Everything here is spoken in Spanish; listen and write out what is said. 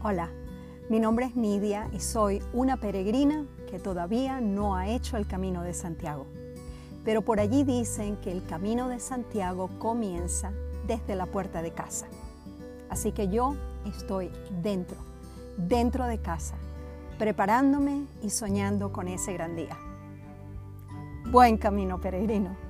Hola, mi nombre es Nidia y soy una peregrina que todavía no ha hecho el camino de Santiago. Pero por allí dicen que el camino de Santiago comienza desde la puerta de casa. Así que yo estoy dentro, dentro de casa, preparándome y soñando con ese gran día. Buen camino peregrino.